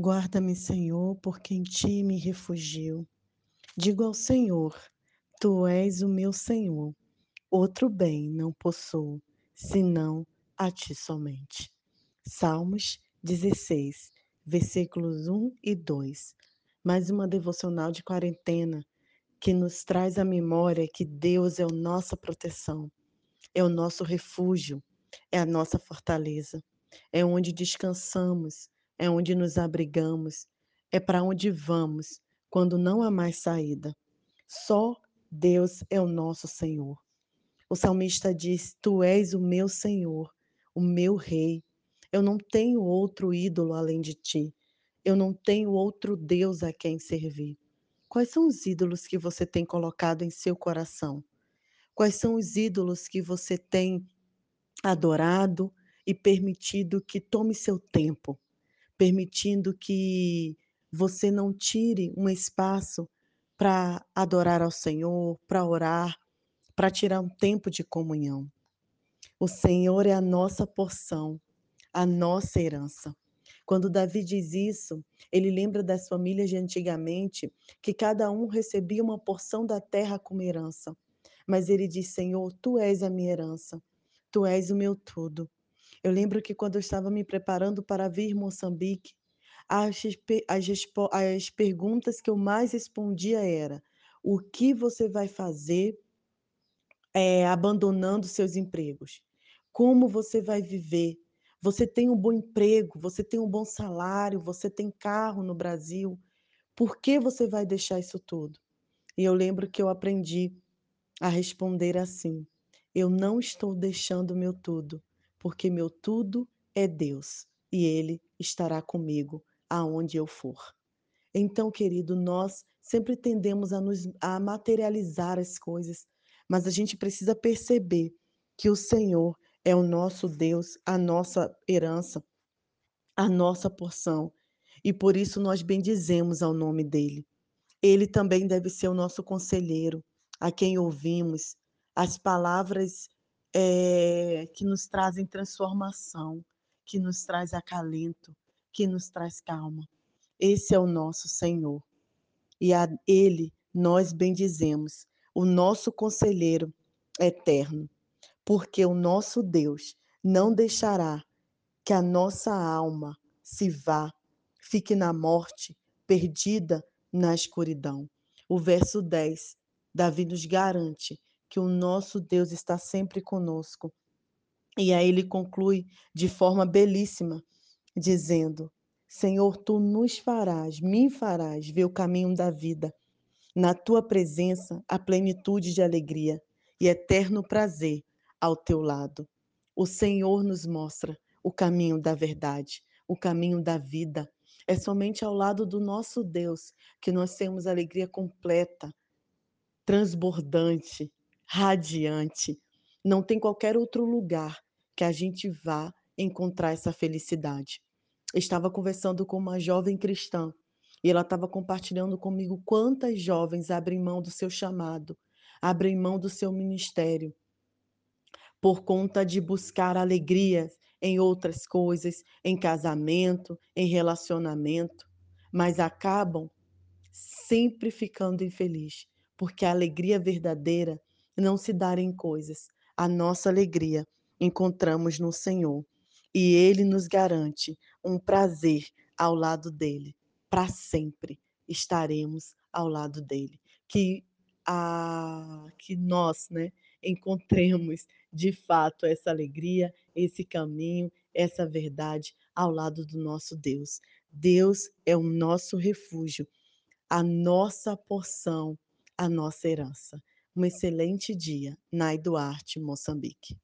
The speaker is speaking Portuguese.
Guarda-me, Senhor, porque em ti me refugio. Digo ao Senhor: Tu és o meu Senhor. Outro bem não possuo, senão a ti somente. Salmos 16, versículos 1 e 2. Mais uma devocional de quarentena que nos traz a memória que Deus é a nossa proteção, é o nosso refúgio, é a nossa fortaleza, é onde descansamos, é onde nos abrigamos, é para onde vamos quando não há mais saída. Só Deus é o nosso Senhor. O salmista diz: Tu és o meu Senhor, o meu Rei. Eu não tenho outro ídolo além de ti. Eu não tenho outro Deus a quem servir. Quais são os ídolos que você tem colocado em seu coração? Quais são os ídolos que você tem adorado e permitido que tome seu tempo? Permitindo que você não tire um espaço para adorar ao Senhor, para orar, para tirar um tempo de comunhão. O Senhor é a nossa porção, a nossa herança. Quando Davi diz isso, ele lembra das famílias de antigamente, que cada um recebia uma porção da terra como herança. Mas ele diz: Senhor, tu és a minha herança, tu és o meu tudo. Eu lembro que quando eu estava me preparando para vir Moçambique, as, as, as perguntas que eu mais respondia era: o que você vai fazer é, abandonando seus empregos? Como você vai viver? Você tem um bom emprego, você tem um bom salário, você tem carro no Brasil. Por que você vai deixar isso tudo? E eu lembro que eu aprendi a responder assim: eu não estou deixando meu tudo, porque meu tudo é Deus e Ele estará comigo aonde eu for. Então, querido, nós sempre tendemos a, nos, a materializar as coisas, mas a gente precisa perceber que o Senhor é o nosso Deus, a nossa herança, a nossa porção. E por isso nós bendizemos ao nome dele. Ele também deve ser o nosso conselheiro, a quem ouvimos, as palavras é, que nos trazem transformação, que nos traz acalento, que nos traz calma. Esse é o nosso Senhor. E a Ele nós bendizemos, o nosso conselheiro eterno, porque o nosso Deus não deixará que a nossa alma se vá, fique na morte, perdida na escuridão. O verso 10, Davi nos garante que o nosso Deus está sempre conosco. E aí ele conclui de forma belíssima, dizendo: Senhor, tu nos farás, me farás ver o caminho da vida. Na tua presença, a plenitude de alegria e eterno prazer ao teu lado. O Senhor nos mostra o caminho da verdade, o caminho da vida. É somente ao lado do nosso Deus que nós temos alegria completa, transbordante, radiante. Não tem qualquer outro lugar que a gente vá encontrar essa felicidade. estava conversando com uma jovem cristã e ela estava compartilhando comigo quantas jovens abrem mão do seu chamado, abrem mão do seu ministério por conta de buscar alegria em outras coisas, em casamento, em relacionamento, mas acabam sempre ficando infelizes, porque a alegria verdadeira não se dar em coisas. A nossa alegria encontramos no Senhor e Ele nos garante um prazer ao lado dele. Para sempre estaremos ao lado dele. Que, a, que nós né, encontremos de fato essa alegria, esse caminho, essa verdade ao lado do nosso Deus. Deus é o nosso refúgio, a nossa porção, a nossa herança. Um excelente dia, Nai Duarte, Moçambique.